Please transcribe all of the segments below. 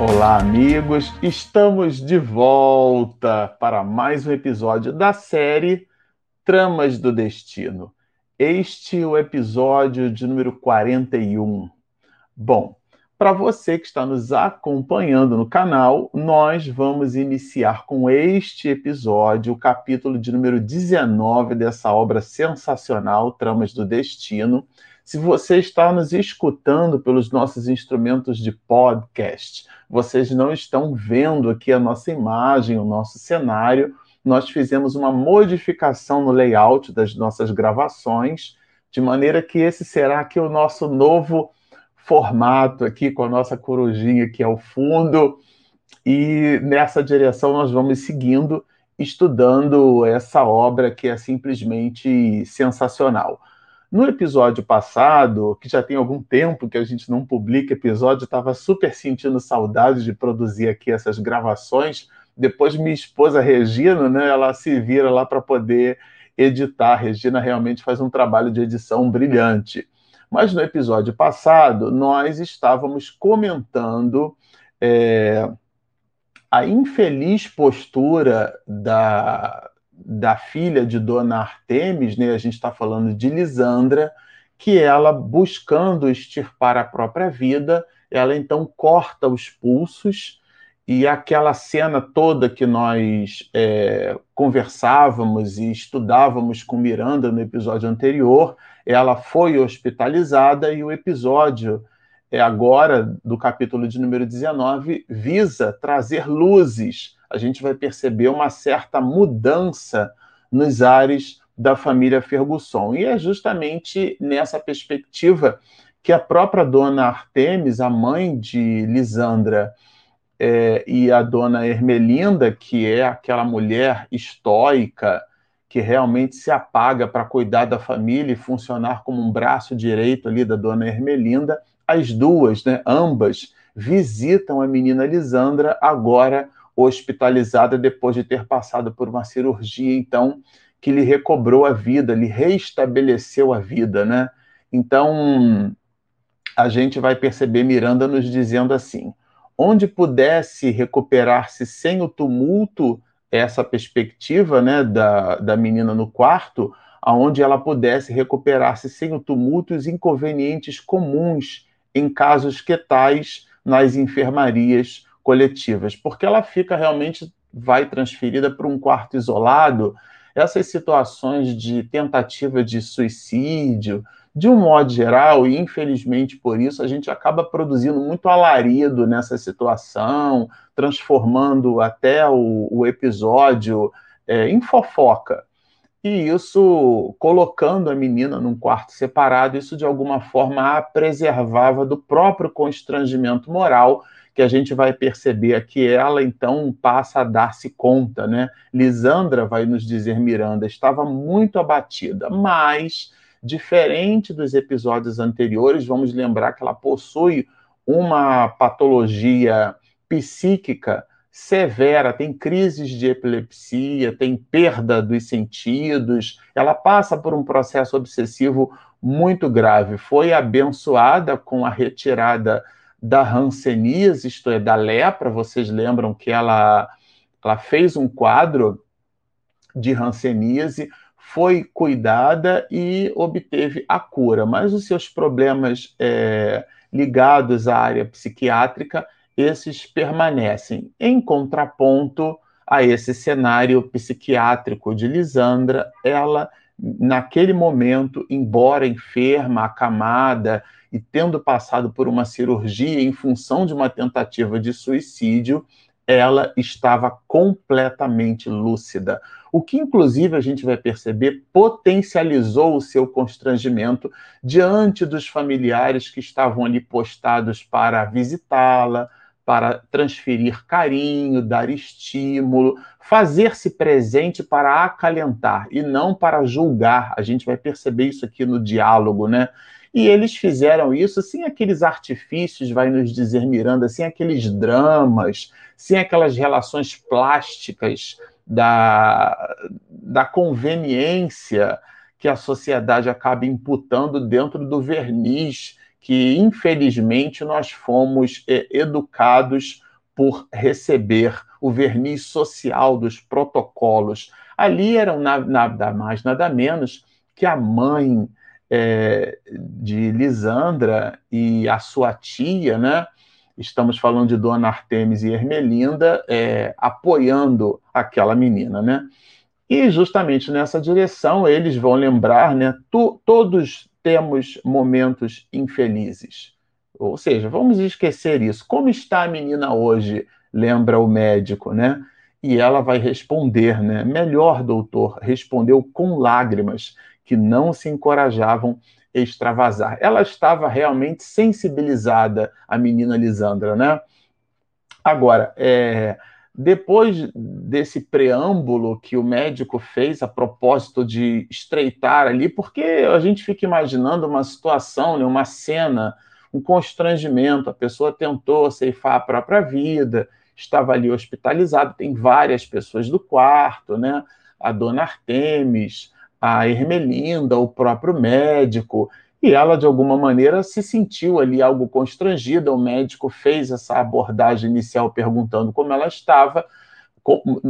Olá, amigos! Estamos de volta para mais um episódio da série Tramas do Destino. Este é o episódio de número 41. Bom, para você que está nos acompanhando no canal, nós vamos iniciar com este episódio, o capítulo de número 19 dessa obra sensacional, Tramas do Destino. Se você está nos escutando pelos nossos instrumentos de podcast, vocês não estão vendo aqui a nossa imagem, o nosso cenário. Nós fizemos uma modificação no layout das nossas gravações, de maneira que esse será aqui o nosso novo formato aqui com a nossa corujinha aqui ao fundo. E nessa direção nós vamos seguindo, estudando essa obra que é simplesmente sensacional. No episódio passado, que já tem algum tempo que a gente não publica episódio, estava super sentindo saudade de produzir aqui essas gravações. Depois minha esposa Regina, né, ela se vira lá para poder editar. A Regina realmente faz um trabalho de edição brilhante. Mas no episódio passado, nós estávamos comentando é, a infeliz postura da, da filha de Dona Artemis, né? a gente está falando de Lisandra, que ela, buscando extirpar a própria vida, ela então corta os pulsos e aquela cena toda que nós é, conversávamos e estudávamos com Miranda no episódio anterior, ela foi hospitalizada e o episódio é agora do capítulo de número 19 visa trazer luzes. A gente vai perceber uma certa mudança nos ares da família Fergusson. E é justamente nessa perspectiva que a própria dona Artemis, a mãe de Lisandra, é, e a dona Ermelinda, que é aquela mulher estoica, que realmente se apaga para cuidar da família e funcionar como um braço direito ali da dona Ermelinda, as duas, né, ambas, visitam a menina Lisandra, agora hospitalizada depois de ter passado por uma cirurgia, então, que lhe recobrou a vida, lhe reestabeleceu a vida, né? Então, a gente vai perceber Miranda nos dizendo assim: onde pudesse recuperar-se sem o tumulto, essa perspectiva né, da, da menina no quarto, aonde ela pudesse recuperar-se sem o tumulto e os inconvenientes comuns em casos que tais nas enfermarias coletivas, porque ela fica realmente vai transferida para um quarto isolado. Essas situações de tentativa de suicídio, de um modo geral, e infelizmente por isso, a gente acaba produzindo muito alarido nessa situação, transformando até o, o episódio é, em fofoca. E isso, colocando a menina num quarto separado, isso de alguma forma a preservava do próprio constrangimento moral que a gente vai perceber que ela então passa a dar-se conta, né? Lisandra vai nos dizer Miranda estava muito abatida, mas Diferente dos episódios anteriores, vamos lembrar que ela possui uma patologia psíquica severa, tem crises de epilepsia, tem perda dos sentidos, ela passa por um processo obsessivo muito grave. Foi abençoada com a retirada da hanseníase, isto é, da lepra. Vocês lembram que ela, ela fez um quadro de hanseníase foi cuidada e obteve a cura, mas os seus problemas é, ligados à área psiquiátrica, esses permanecem. Em contraponto a esse cenário psiquiátrico de Lisandra, ela, naquele momento, embora enferma, acamada e tendo passado por uma cirurgia em função de uma tentativa de suicídio, ela estava completamente lúcida. O que, inclusive, a gente vai perceber potencializou o seu constrangimento diante dos familiares que estavam ali postados para visitá-la, para transferir carinho, dar estímulo, fazer-se presente para acalentar e não para julgar. A gente vai perceber isso aqui no diálogo, né? E eles fizeram isso sem aqueles artifícios, vai nos dizer Miranda, sem aqueles dramas, sem aquelas relações plásticas da, da conveniência que a sociedade acaba imputando dentro do verniz que, infelizmente, nós fomos é, educados por receber o verniz social dos protocolos. Ali eram nada mais, nada menos que a mãe é, de Lisandra e a sua tia, né? Estamos falando de Dona Artemis e Ermelinda é, apoiando aquela menina, né? E justamente nessa direção eles vão lembrar, né? Todos temos momentos infelizes. Ou seja, vamos esquecer isso. Como está a menina hoje? Lembra o médico, né? E ela vai responder, né? Melhor, doutor, respondeu com lágrimas que não se encorajavam a extravasar. Ela estava realmente sensibilizada, a menina Lisandra, né? Agora, é, depois desse preâmbulo que o médico fez a propósito de estreitar ali, porque a gente fica imaginando uma situação, né, uma cena, um constrangimento, a pessoa tentou ceifar a própria vida, estava ali hospitalizado, tem várias pessoas do quarto, né? A dona Artemis, a Ermelinda, o próprio médico, e ela, de alguma maneira, se sentiu ali algo constrangida. O médico fez essa abordagem inicial perguntando como ela estava,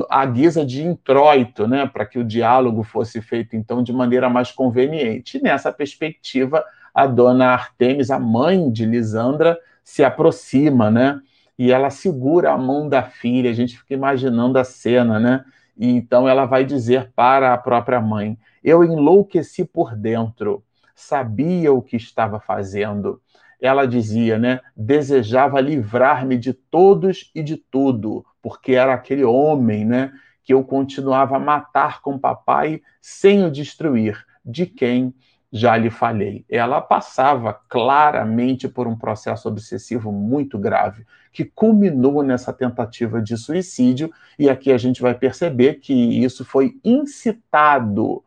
à guisa de introito, né, para que o diálogo fosse feito, então, de maneira mais conveniente. E nessa perspectiva, a dona Artemis, a mãe de Lisandra, se aproxima, né, e ela segura a mão da filha. A gente fica imaginando a cena, né? E então ela vai dizer para a própria mãe: Eu enlouqueci por dentro sabia o que estava fazendo. Ela dizia, né? Desejava livrar-me de todos e de tudo, porque era aquele homem, né? Que eu continuava a matar com papai sem o destruir, de quem já lhe falei. Ela passava claramente por um processo obsessivo muito grave, que culminou nessa tentativa de suicídio, e aqui a gente vai perceber que isso foi incitado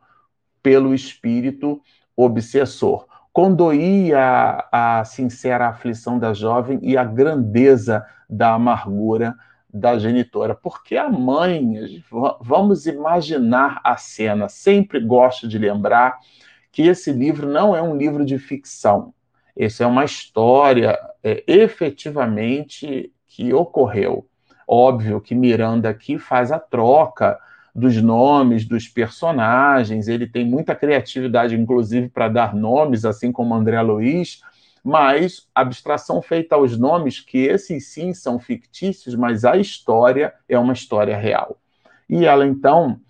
pelo espírito obsessor. Condoía a sincera aflição da jovem e a grandeza da amargura da genitora, porque a mãe, vamos imaginar a cena, sempre gosto de lembrar que esse livro não é um livro de ficção, esse é uma história é, efetivamente que ocorreu. Óbvio que Miranda aqui faz a troca dos nomes dos personagens, ele tem muita criatividade, inclusive, para dar nomes, assim como André Luiz, mas abstração feita aos nomes, que esses sim são fictícios, mas a história é uma história real. E ela, então,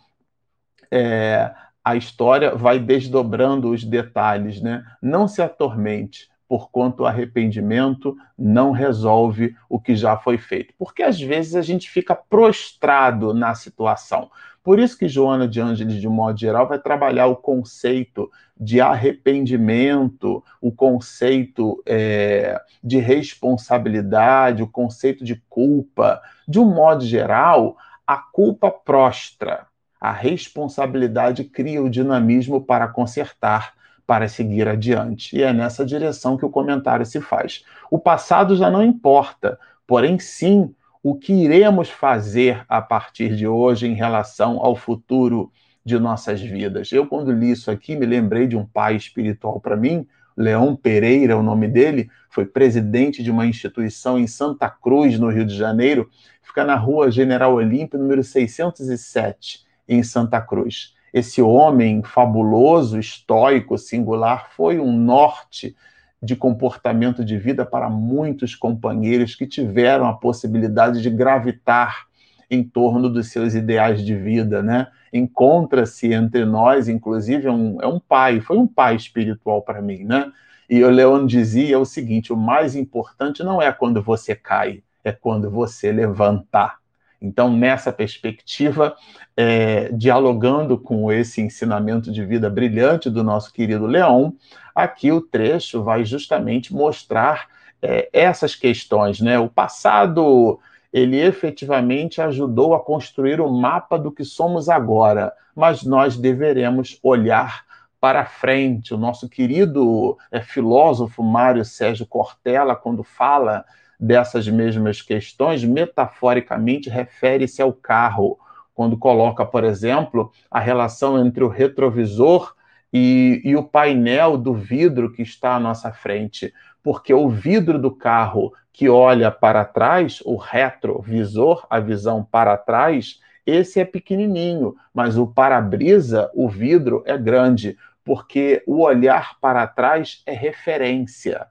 é, a história vai desdobrando os detalhes, né? Não se atormente, porquanto o arrependimento não resolve o que já foi feito. Porque às vezes a gente fica prostrado na situação. Por isso que Joana de Ângeles, de modo geral, vai trabalhar o conceito de arrependimento, o conceito é, de responsabilidade, o conceito de culpa. De um modo geral, a culpa prostra, a responsabilidade cria o dinamismo para consertar, para seguir adiante. E é nessa direção que o comentário se faz. O passado já não importa, porém, sim, o que iremos fazer a partir de hoje em relação ao futuro de nossas vidas. Eu, quando li isso aqui, me lembrei de um pai espiritual para mim, Leão Pereira, o nome dele, foi presidente de uma instituição em Santa Cruz, no Rio de Janeiro, fica na rua General Olímpio, número 607, em Santa Cruz. Esse homem fabuloso, estoico, singular, foi um norte de comportamento de vida para muitos companheiros que tiveram a possibilidade de gravitar em torno dos seus ideais de vida, né? Encontra-se entre nós, inclusive, é um, é um pai, foi um pai espiritual para mim, né? E o Leon dizia o seguinte: o mais importante não é quando você cai, é quando você levantar. Então, nessa perspectiva, é, dialogando com esse ensinamento de vida brilhante do nosso querido Leão, aqui o trecho vai justamente mostrar é, essas questões. Né? O passado, ele efetivamente ajudou a construir o mapa do que somos agora, mas nós deveremos olhar para frente. O nosso querido é, filósofo Mário Sérgio Cortella, quando fala dessas mesmas questões, metaforicamente refere-se ao carro, quando coloca, por exemplo, a relação entre o retrovisor e, e, o painel do vidro que está à nossa frente. Porque o vidro do carro que olha para trás, o retrovisor, a visão para trás, esse é pequenininho, mas o para-brisa, o vidro, é grande, porque o olhar para trás é referência.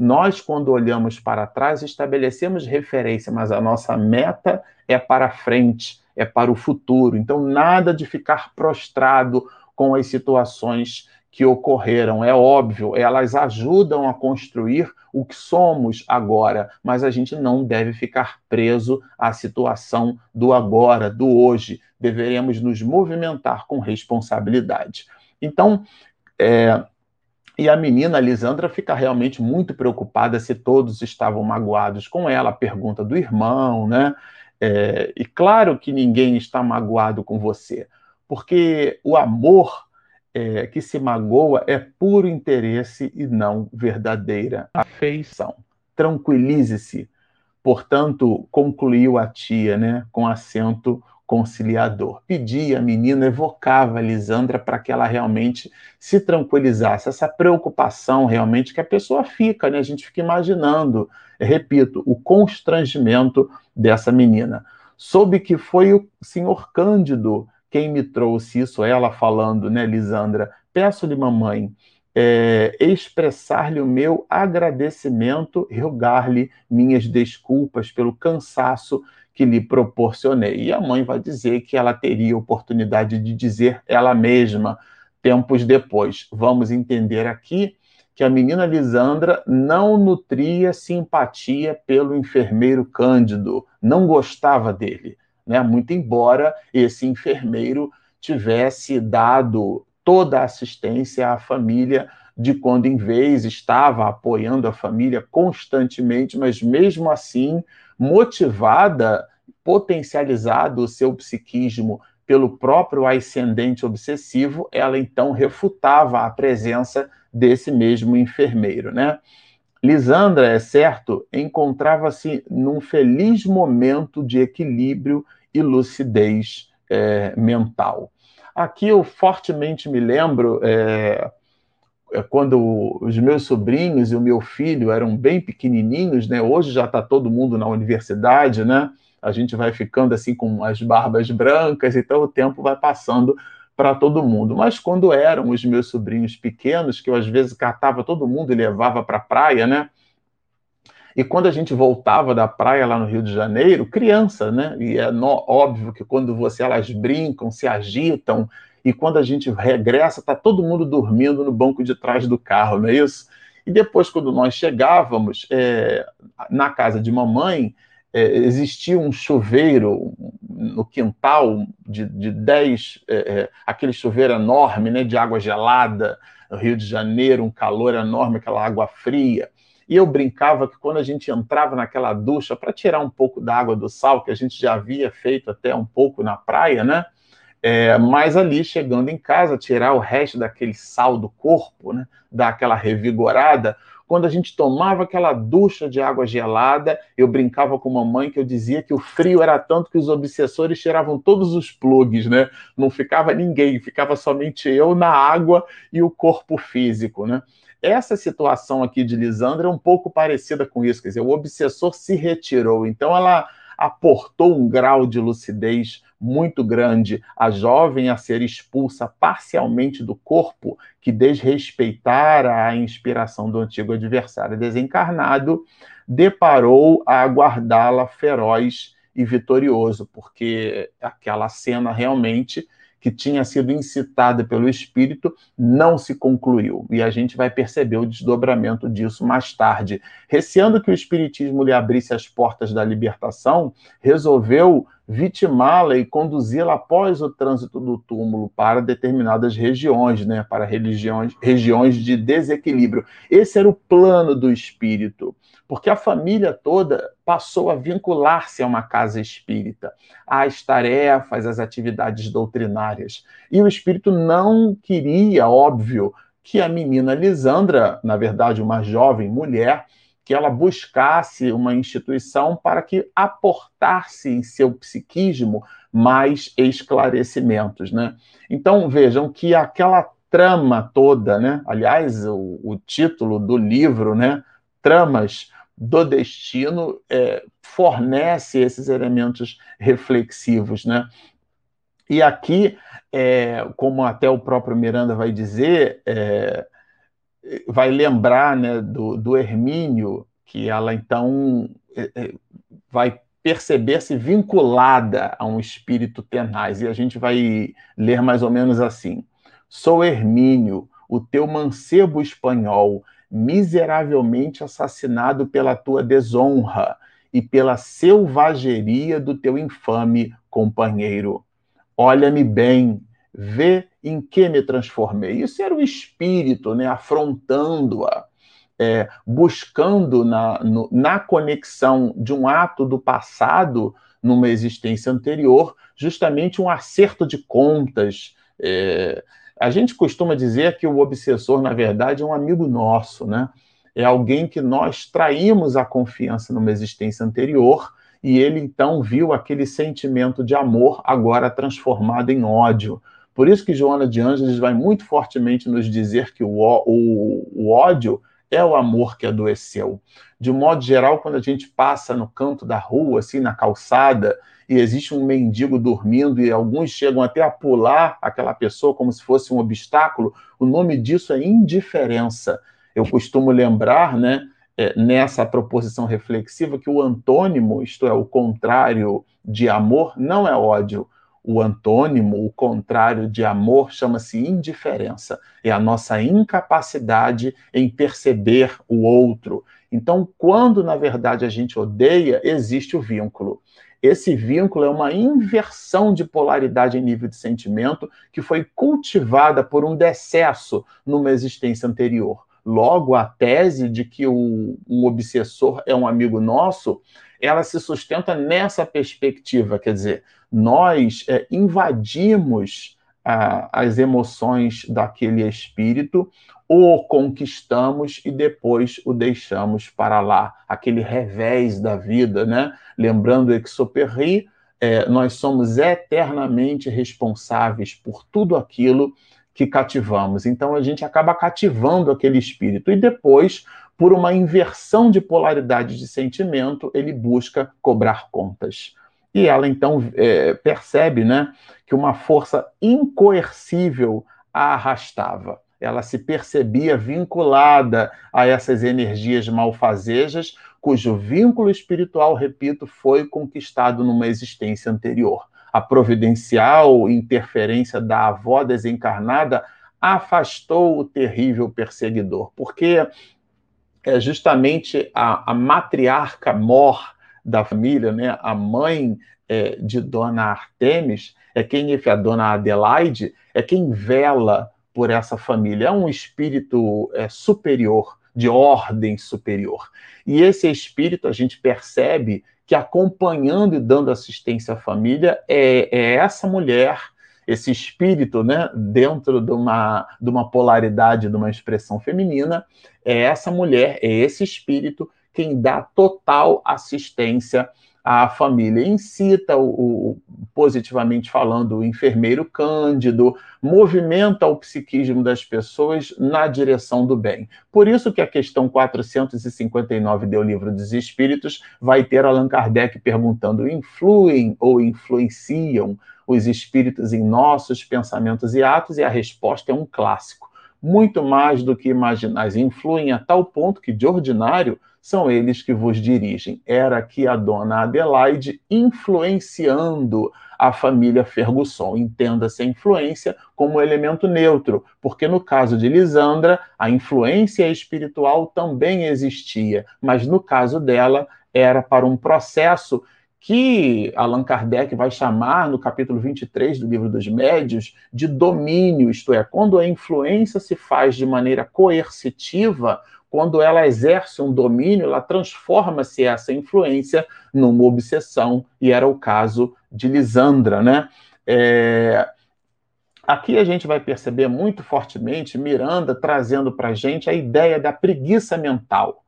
Nós, quando olhamos para trás, estabelecemos referência, mas a nossa meta é para frente, é para o futuro. Então, nada de ficar prostrado com as situações que ocorreram. É óbvio, elas ajudam a construir o que somos agora, mas a gente não deve ficar preso à situação do agora, do hoje. Deveremos nos movimentar com responsabilidade. Então, é, e a menina Lisandra fica realmente muito preocupada se todos estavam magoados com ela, a pergunta do irmão, né? É, e claro que ninguém está magoado com você, porque o amor é, que se magoa é puro interesse e não verdadeira afeição. Tranquilize-se. Portanto, concluiu a tia, né, com acento conciliador. Pedia a menina, evocava a Lisandra para que ela realmente se tranquilizasse. Essa preocupação realmente que a pessoa fica, né? A gente fica imaginando, repito, o constrangimento dessa menina. Soube que foi o senhor Cândido quem me trouxe isso, ela falando, né, Lisandra? Peço-lhe, mamãe, é, expressar-lhe o meu agradecimento rogar-lhe minhas desculpas pelo cansaço que lhe proporcionei. E a mãe vai dizer que ela teria oportunidade de dizer ela mesma tempos depois. Vamos entender aqui que a menina Lisandra não nutria simpatia pelo enfermeiro Cândido, não gostava dele né? Muito embora esse enfermeiro tivesse dado toda a assistência à família de quando em vez estava apoiando a família constantemente, mas mesmo assim motivada, potencializado o seu psiquismo pelo próprio ascendente obsessivo, ela então refutava a presença desse mesmo enfermeiro, né? Lisandra, é certo, encontrava-se num feliz momento de equilíbrio e lucidez é, mental. Aqui eu fortemente me lembro é, quando os meus sobrinhos e o meu filho eram bem pequenininhos, né? Hoje já está todo mundo na universidade, né? A gente vai ficando assim com as barbas brancas, então o tempo vai passando para todo mundo. Mas quando eram os meus sobrinhos pequenos, que eu às vezes catava todo mundo e levava para a praia, né? E quando a gente voltava da praia lá no Rio de Janeiro, criança, né? E é no, óbvio que quando você elas brincam, se agitam, e quando a gente regressa, tá todo mundo dormindo no banco de trás do carro, não é isso? E depois, quando nós chegávamos é, na casa de mamãe, é, existia um chuveiro no quintal de, de 10, é, é, aquele chuveiro enorme, né, de água gelada, no Rio de Janeiro, um calor enorme, aquela água fria. E eu brincava que quando a gente entrava naquela ducha para tirar um pouco da água do sal, que a gente já havia feito até um pouco na praia, né? É, mas ali, chegando em casa, tirar o resto daquele sal do corpo, né? Dar aquela revigorada. Quando a gente tomava aquela ducha de água gelada, eu brincava com mamãe que eu dizia que o frio era tanto que os obsessores tiravam todos os plugs, né? Não ficava ninguém, ficava somente eu na água e o corpo físico, né? Essa situação aqui de Lisandra é um pouco parecida com isso, quer dizer, o obsessor se retirou, então ela aportou um grau de lucidez muito grande a jovem a ser expulsa parcialmente do corpo que desrespeitara a inspiração do antigo adversário desencarnado, deparou a aguardá-la feroz e vitorioso, porque aquela cena realmente que tinha sido incitada pelo espírito não se concluiu. E a gente vai perceber o desdobramento disso mais tarde. Receando que o espiritismo lhe abrisse as portas da libertação, resolveu vitimá-la e conduzi-la após o trânsito do túmulo para determinadas regiões, né, para religiões, regiões de desequilíbrio. Esse era o plano do espírito porque a família toda passou a vincular-se a uma casa espírita, às tarefas, às atividades doutrinárias. E o espírito não queria, óbvio, que a menina Lisandra, na verdade, uma jovem mulher, que ela buscasse uma instituição para que aportasse em seu psiquismo mais esclarecimentos, né? Então vejam que aquela trama toda, né? Aliás, o, o título do livro, né? Tramas do destino é, fornece esses elementos reflexivos, né? E aqui, é, como até o próprio Miranda vai dizer, é, vai lembrar né, do, do Hermínio, que ela então é, é, vai perceber-se vinculada a um espírito tenaz. E a gente vai ler mais ou menos assim: Sou Hermínio, o teu mancebo espanhol, miseravelmente assassinado pela tua desonra e pela selvageria do teu infame companheiro. Olha-me bem, vê em que me transformei. Isso era o espírito, né, afrontando-a, é, buscando na, no, na conexão de um ato do passado numa existência anterior, justamente um acerto de contas, é, a gente costuma dizer que o obsessor, na verdade, é um amigo nosso, né? É alguém que nós traímos a confiança numa existência anterior e ele então viu aquele sentimento de amor agora transformado em ódio. Por isso que Joana de Ângeles vai muito fortemente nos dizer que o, o, o ódio é o amor que adoeceu. De modo geral, quando a gente passa no canto da rua, assim, na calçada, e existe um mendigo dormindo e alguns chegam até a pular aquela pessoa como se fosse um obstáculo, o nome disso é indiferença. Eu costumo lembrar, né, é, nessa proposição reflexiva, que o antônimo, isto é, o contrário de amor, não é ódio. O antônimo, o contrário de amor, chama-se indiferença. É a nossa incapacidade em perceber o outro. Então, quando na verdade a gente odeia, existe o vínculo. Esse vínculo é uma inversão de polaridade em nível de sentimento que foi cultivada por um decesso numa existência anterior. Logo, a tese de que o, obsessor é um amigo nosso, ela se sustenta nessa perspectiva, quer dizer, nós é, invadimos as emoções daquele espírito, o conquistamos e depois o deixamos para lá, aquele revés da vida, né? Lembrando Exupéry, é, nós somos eternamente responsáveis por tudo aquilo que cativamos. Então a gente acaba cativando aquele espírito e depois, por uma inversão de polaridade de sentimento, ele busca cobrar contas. E ela então é, percebe né, que uma força incoercível a arrastava. Ela se percebia vinculada a essas energias malfazejas, cujo vínculo espiritual, repito, foi conquistado numa existência anterior. A providencial interferência da avó desencarnada afastou o terrível perseguidor, porque é justamente a, a matriarca mor da família, né, a mãe é, de Dona Artemis, é quem, a Dona Adelaide, é quem vela por essa família. É um espírito é, superior, de ordem superior. E esse espírito, a gente percebe que acompanhando e dando assistência à família é, é essa mulher, esse espírito, né, dentro de uma, de uma polaridade, de uma expressão feminina, é essa mulher, é esse espírito quem dá total assistência à família. Incita o, o, positivamente falando, o enfermeiro cândido, movimenta o psiquismo das pessoas na direção do bem. Por isso que a questão 459 do Livro dos Espíritos vai ter Allan Kardec perguntando: influem ou influenciam os espíritos em nossos pensamentos e atos? E a resposta é um clássico. Muito mais do que imaginais, influem a tal ponto que, de ordinário, são eles que vos dirigem. Era aqui a dona Adelaide influenciando a família Fergusson. Entenda-se a influência como elemento neutro, porque no caso de Lisandra, a influência espiritual também existia, mas no caso dela, era para um processo que Allan Kardec vai chamar no capítulo 23 do Livro dos Médios de domínio, isto é, quando a influência se faz de maneira coercitiva, quando ela exerce um domínio, ela transforma-se essa influência numa obsessão, e era o caso de Lisandra, né? É... Aqui a gente vai perceber muito fortemente Miranda trazendo para a gente a ideia da preguiça mental,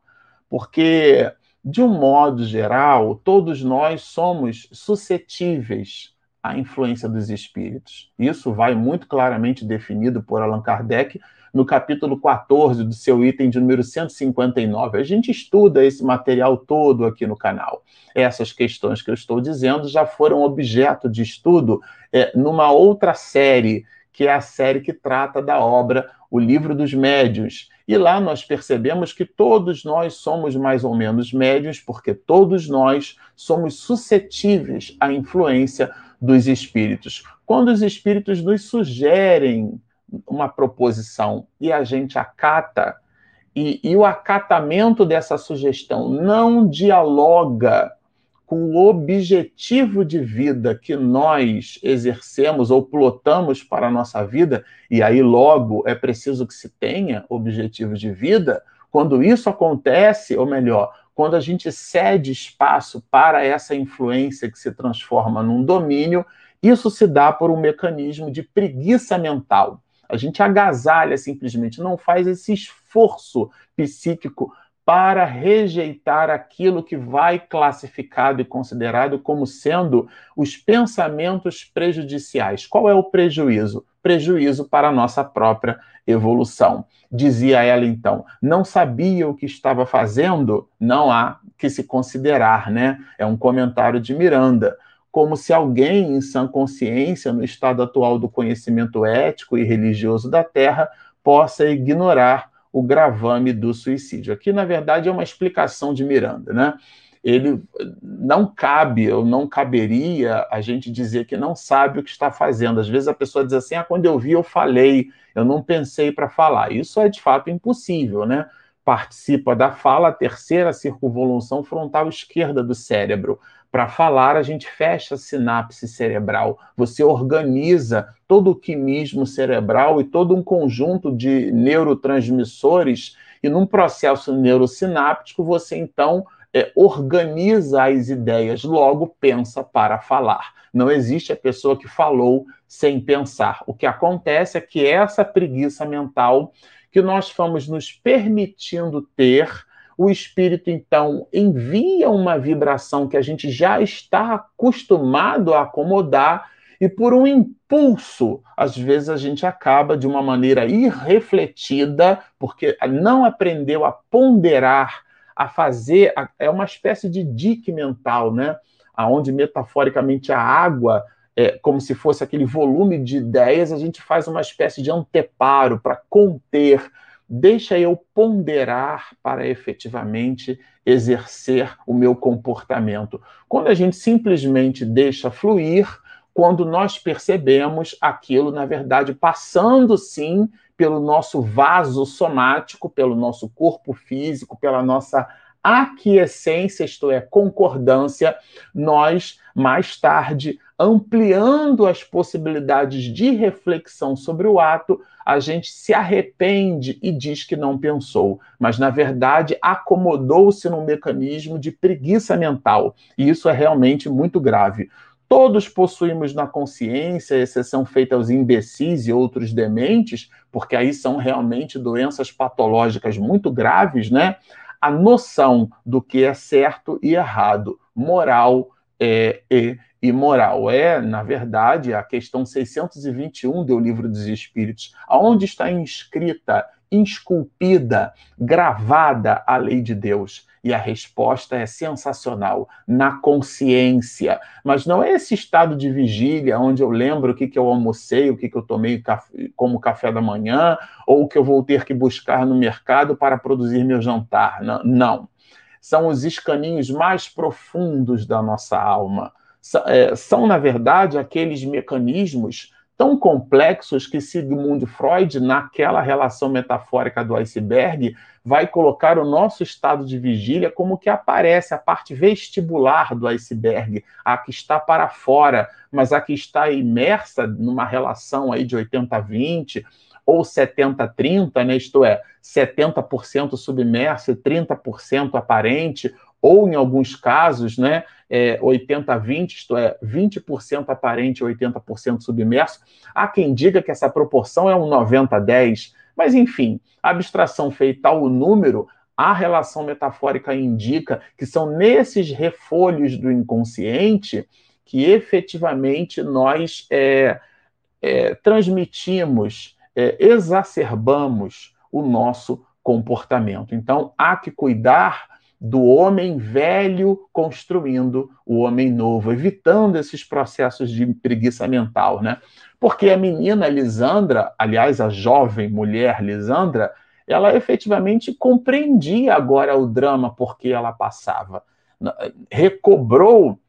porque, de um modo geral, todos nós somos suscetíveis à influência dos espíritos. Isso vai muito claramente definido por Allan Kardec no capítulo 14 do seu item de número 159. A gente estuda esse material todo aqui no canal. Essas questões que eu estou dizendo já foram objeto de estudo é, numa outra série, que é a série que trata da obra O Livro dos Médios. E lá nós percebemos que todos nós somos mais ou menos médios, porque todos nós somos suscetíveis à influência dos espíritos. Quando os espíritos nos sugerem uma proposição e a gente acata, e, e o acatamento dessa sugestão não dialoga com o objetivo de vida que nós exercemos ou plotamos para a nossa vida, e aí logo é preciso que se tenha objetivo de vida, quando isso acontece, ou melhor, quando a gente cede espaço para essa influência que se transforma num domínio, isso se dá por um mecanismo de preguiça mental. A gente agasalha simplesmente, não faz esse esforço psíquico para rejeitar aquilo que vai classificado e considerado como sendo os pensamentos prejudiciais. Qual é o prejuízo? Prejuízo para a nossa própria evolução. Dizia ela então, não sabia o que estava fazendo? Não há que se considerar, né? É um comentário de Miranda como se alguém em sã consciência, no estado atual do conhecimento ético e religioso da Terra, possa ignorar o gravame do suicídio. Aqui, na verdade, é uma explicação de Miranda, né? Ele não cabe, ou não caberia a gente dizer que não sabe o que está fazendo. Às vezes a pessoa diz assim: ah, quando eu vi, eu falei, eu não pensei para falar. Isso é de fato impossível, né? Participa da fala a terceira circunvolução frontal esquerda do cérebro para falar, a gente fecha a sinapse cerebral. Você organiza todo o quimismo cerebral e todo um conjunto de neurotransmissores, e num processo neurosináptico, você então é, organiza as ideias, logo pensa para falar. Não existe a pessoa que falou sem pensar. O que acontece é que essa preguiça mental que nós fomos nos permitindo ter o espírito então envia uma vibração que a gente já está acostumado a acomodar e por um impulso, às vezes a gente acaba de uma maneira irrefletida, porque não aprendeu a ponderar, a fazer, é uma espécie de dique mental, né? Aonde metaforicamente a água é, como se fosse aquele volume de ideias, a gente faz uma espécie de anteparo para conter, deixa eu ponderar para efetivamente exercer o meu comportamento. Quando a gente simplesmente deixa fluir, quando nós percebemos aquilo, na verdade, passando sim pelo nosso vaso somático, pelo nosso corpo físico, pela nossa aquiescência, isto é, concordância, nós mais tarde ampliando as possibilidades de reflexão sobre o ato, a gente se arrepende e diz que não pensou, mas na verdade acomodou-se num mecanismo de preguiça mental, e isso é realmente muito grave. Todos possuímos na consciência, exceção feita aos imbecis e outros dementes, porque aí são realmente doenças patológicas muito graves, né? A noção do que é certo e errado, moral é, e imoral. É, na verdade, a questão 621 do Livro dos Espíritos, aonde está inscrita, esculpida, gravada a lei de Deus. E a resposta é sensacional, na consciência. Mas não é esse estado de vigília onde eu lembro o que, que eu almocei, o que, que eu tomei como café da manhã, ou o que eu vou ter que buscar no mercado para produzir meu jantar. Não. São os escaninhos mais profundos da nossa alma. É, são, na verdade, aqueles mecanismos tão complexos que Sigmund Freud, naquela relação metafórica do iceberg, vai colocar o nosso estado de vigília como que aparece a parte vestibular do iceberg, a que está para fora, mas a que está imersa numa relação aí de 80-20 ou 70-30, né? isto é, 70% submerso e 30% aparente, ou em alguns casos, né, é 80-20, isto é, 20% aparente e 80% submerso. Há quem diga que essa proporção é um 90-10, mas enfim, a abstração feita ao número, a relação metafórica indica que são nesses refolhos do inconsciente que efetivamente nós é, é, transmitimos é, exacerbamos o nosso comportamento. Então, há que cuidar do homem velho construindo o homem novo, evitando esses processos de preguiça mental, né? Porque a menina Lisandra, aliás, a jovem mulher Lisandra, ela efetivamente compreendia agora o drama porque ela passava, recobrou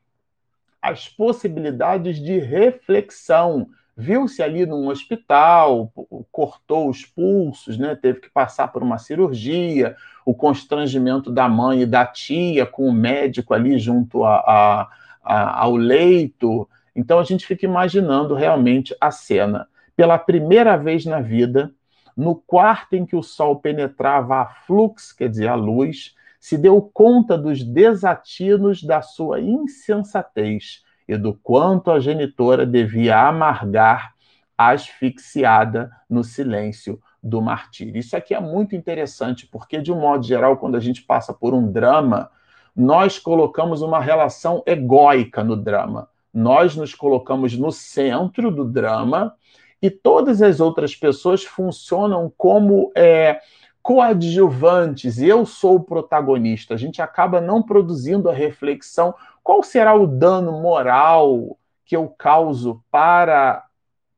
as possibilidades de reflexão, viu-se ali num hospital, cortou os pulsos, né? teve que passar por uma cirurgia, o constrangimento da mãe e da tia com o médico ali junto a, a, a, ao leito. Então a gente fica imaginando realmente a cena. Pela primeira vez na vida, no quarto em que o sol penetrava a flux, quer dizer, a luz, se deu conta dos desatinos da sua insensatez e do quanto a genitora devia amargar asfixiada no silêncio do martírio. Isso aqui é muito interessante, porque, de um modo geral, quando a gente passa por um drama, nós colocamos uma relação egóica no drama. Nós nos colocamos no centro do drama e todas as outras pessoas funcionam como é, coadjuvantes. Eu sou o protagonista. A gente acaba não produzindo a reflexão qual será o dano moral que eu causo para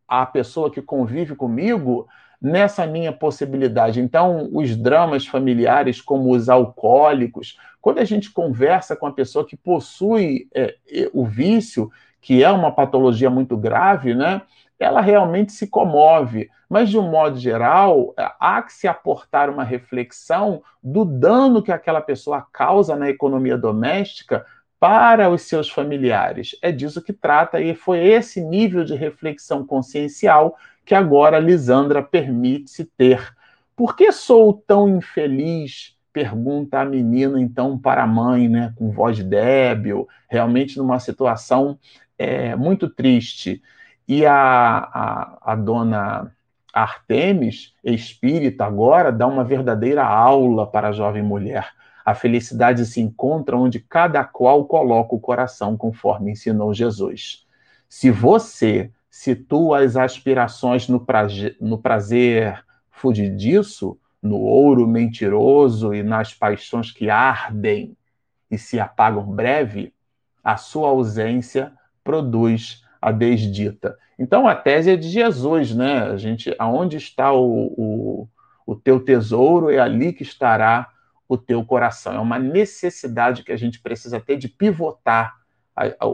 a pessoa que convive comigo nessa minha possibilidade. Então, os dramas familiares, como os alcoólicos, quando a gente conversa com a pessoa que possui é, o vício, que é uma patologia muito grave, né? Ela realmente se comove, mas de um modo geral, há que se aportar uma reflexão do dano que aquela pessoa causa na economia doméstica para os seus familiares. É disso que trata, e foi esse nível de reflexão consciencial que agora Lisandra permite-se ter. Por que sou tão infeliz? Pergunta a menina, então, para a mãe, né, com voz débil, realmente numa situação é, muito triste. E a, a, a dona Artemis, espírita, agora dá uma verdadeira aula para a jovem mulher a felicidade se encontra onde cada qual coloca o coração, conforme ensinou Jesus. Se você situa as aspirações no prazer, no prazer fudidiço, no ouro mentiroso e nas paixões que ardem e se apagam breve, a sua ausência produz a desdita. Então a tese é de Jesus, né? A gente, aonde está o, o, o teu tesouro é ali que estará o teu coração. É uma necessidade que a gente precisa ter de pivotar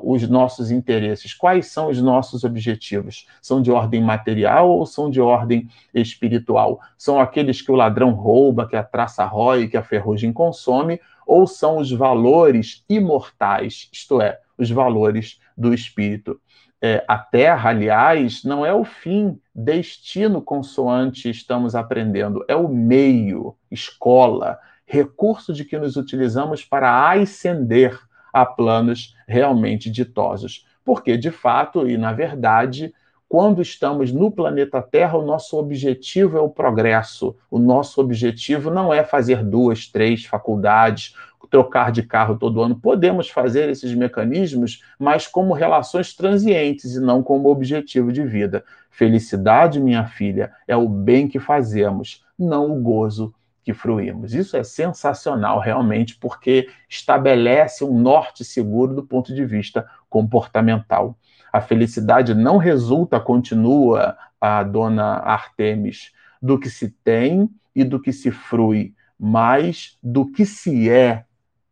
os nossos interesses. Quais são os nossos objetivos? São de ordem material ou são de ordem espiritual? São aqueles que o ladrão rouba, que a traça rói, que a ferrugem consome, ou são os valores imortais, isto é, os valores do espírito? É, a Terra, aliás, não é o fim, destino consoante estamos aprendendo, é o meio, escola, recurso de que nos utilizamos para ascender a planos realmente ditosos. Porque, de fato e na verdade, quando estamos no planeta Terra, o nosso objetivo é o progresso. O nosso objetivo não é fazer duas, três faculdades, trocar de carro todo ano. Podemos fazer esses mecanismos, mas como relações transientes e não como objetivo de vida. Felicidade, minha filha, é o bem que fazemos, não o gozo que fruímos. Isso é sensacional, realmente, porque estabelece um norte seguro do ponto de vista comportamental. A felicidade não resulta, continua a dona Artemis, do que se tem e do que se frui, mas do que se é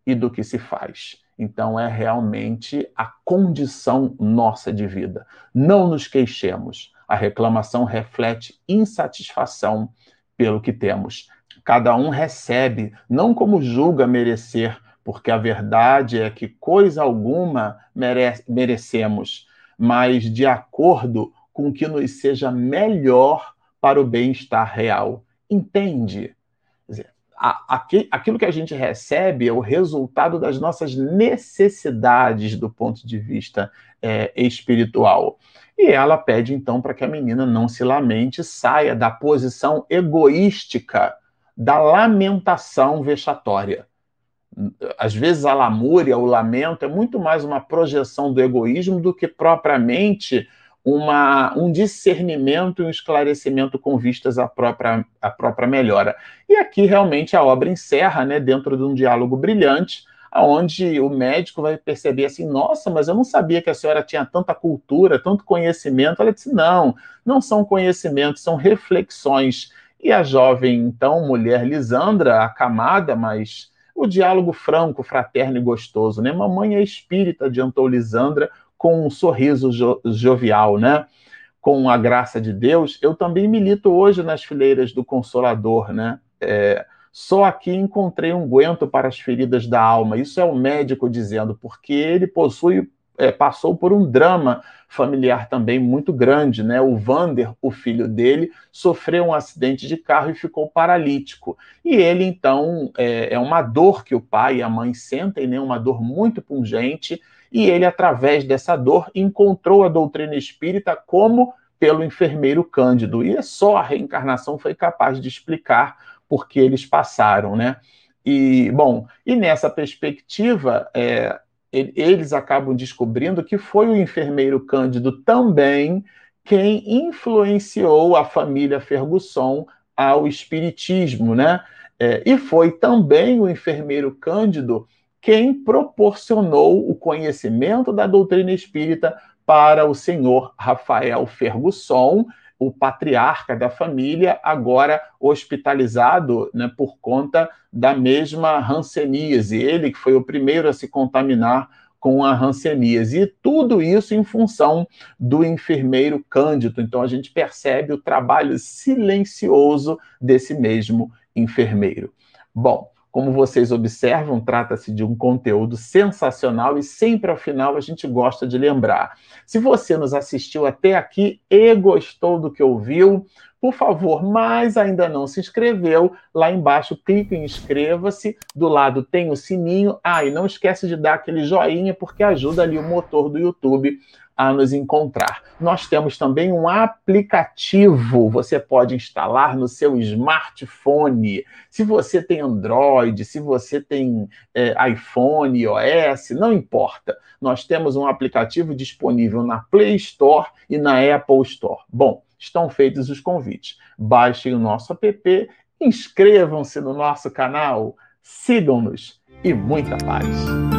e do que se faz. Então, é realmente a condição nossa de vida. Não nos queixemos. A reclamação reflete insatisfação pelo que temos cada um recebe, não como julga merecer, porque a verdade é que coisa alguma mere merecemos, mas de acordo com o que nos seja melhor para o bem-estar real. Entende? Dizer, aquilo que a gente recebe é o resultado das nossas necessidades do ponto de vista é, espiritual. E ela pede então para que a menina não se lamente, saia da posição egoística da lamentação vexatória. Às vezes a lamúria, o lamento, é muito mais uma projeção do egoísmo do que propriamente uma, um discernimento e um esclarecimento com vistas à própria, à própria melhora. E aqui realmente a obra encerra, né, dentro de um diálogo brilhante, aonde o médico vai perceber assim, nossa, mas eu não sabia que a senhora tinha tanta cultura, tanto conhecimento. Ela disse, não, não são conhecimentos, são reflexões. E a jovem, então, mulher Lisandra, acamada, mas o diálogo franco, fraterno e gostoso, né? Mamãe é espírita, adiantou Lisandra, com um sorriso jo jovial, né? Com a graça de Deus, eu também milito hoje nas fileiras do Consolador, né? É, só aqui encontrei um guento para as feridas da alma. Isso é o médico dizendo, porque ele possui, é, passou por um drama familiar também muito grande, né? O Vander, o filho dele, sofreu um acidente de carro e ficou paralítico. E ele, então, é, é uma dor que o pai e a mãe sentem, né? Uma dor muito pungente e ele, através dessa dor, encontrou a doutrina espírita como pelo enfermeiro Cândido. E só a reencarnação foi capaz de explicar por que eles passaram, né? E, bom, e nessa perspectiva, é, eles acabam descobrindo que foi o enfermeiro Cândido também quem influenciou a família Fergusson ao espiritismo, né? É, e foi também o enfermeiro Cândido quem proporcionou o conhecimento da doutrina espírita para o senhor Rafael Fergusson, o patriarca da família, agora hospitalizado né, por conta da mesma hanseníase. Ele que foi o primeiro a se contaminar com a hanseníase. E tudo isso em função do enfermeiro Cândido. Então a gente percebe o trabalho silencioso desse mesmo enfermeiro. Bom, como vocês observam, trata-se de um conteúdo sensacional e sempre ao final a gente gosta de lembrar. Se você nos assistiu até aqui e gostou do que ouviu, por favor, mas ainda não se inscreveu, lá embaixo clique em inscreva-se, do lado tem o sininho. Ah, e não esquece de dar aquele joinha porque ajuda ali o motor do YouTube a nos encontrar. Nós temos também um aplicativo, você pode instalar no seu smartphone. Se você tem Android, se você tem é, iPhone, iOS, não importa. Nós temos um aplicativo disponível na Play Store e na Apple Store. Bom, estão feitos os convites. Baixem o nosso app, inscrevam-se no nosso canal, sigam-nos e muita paz.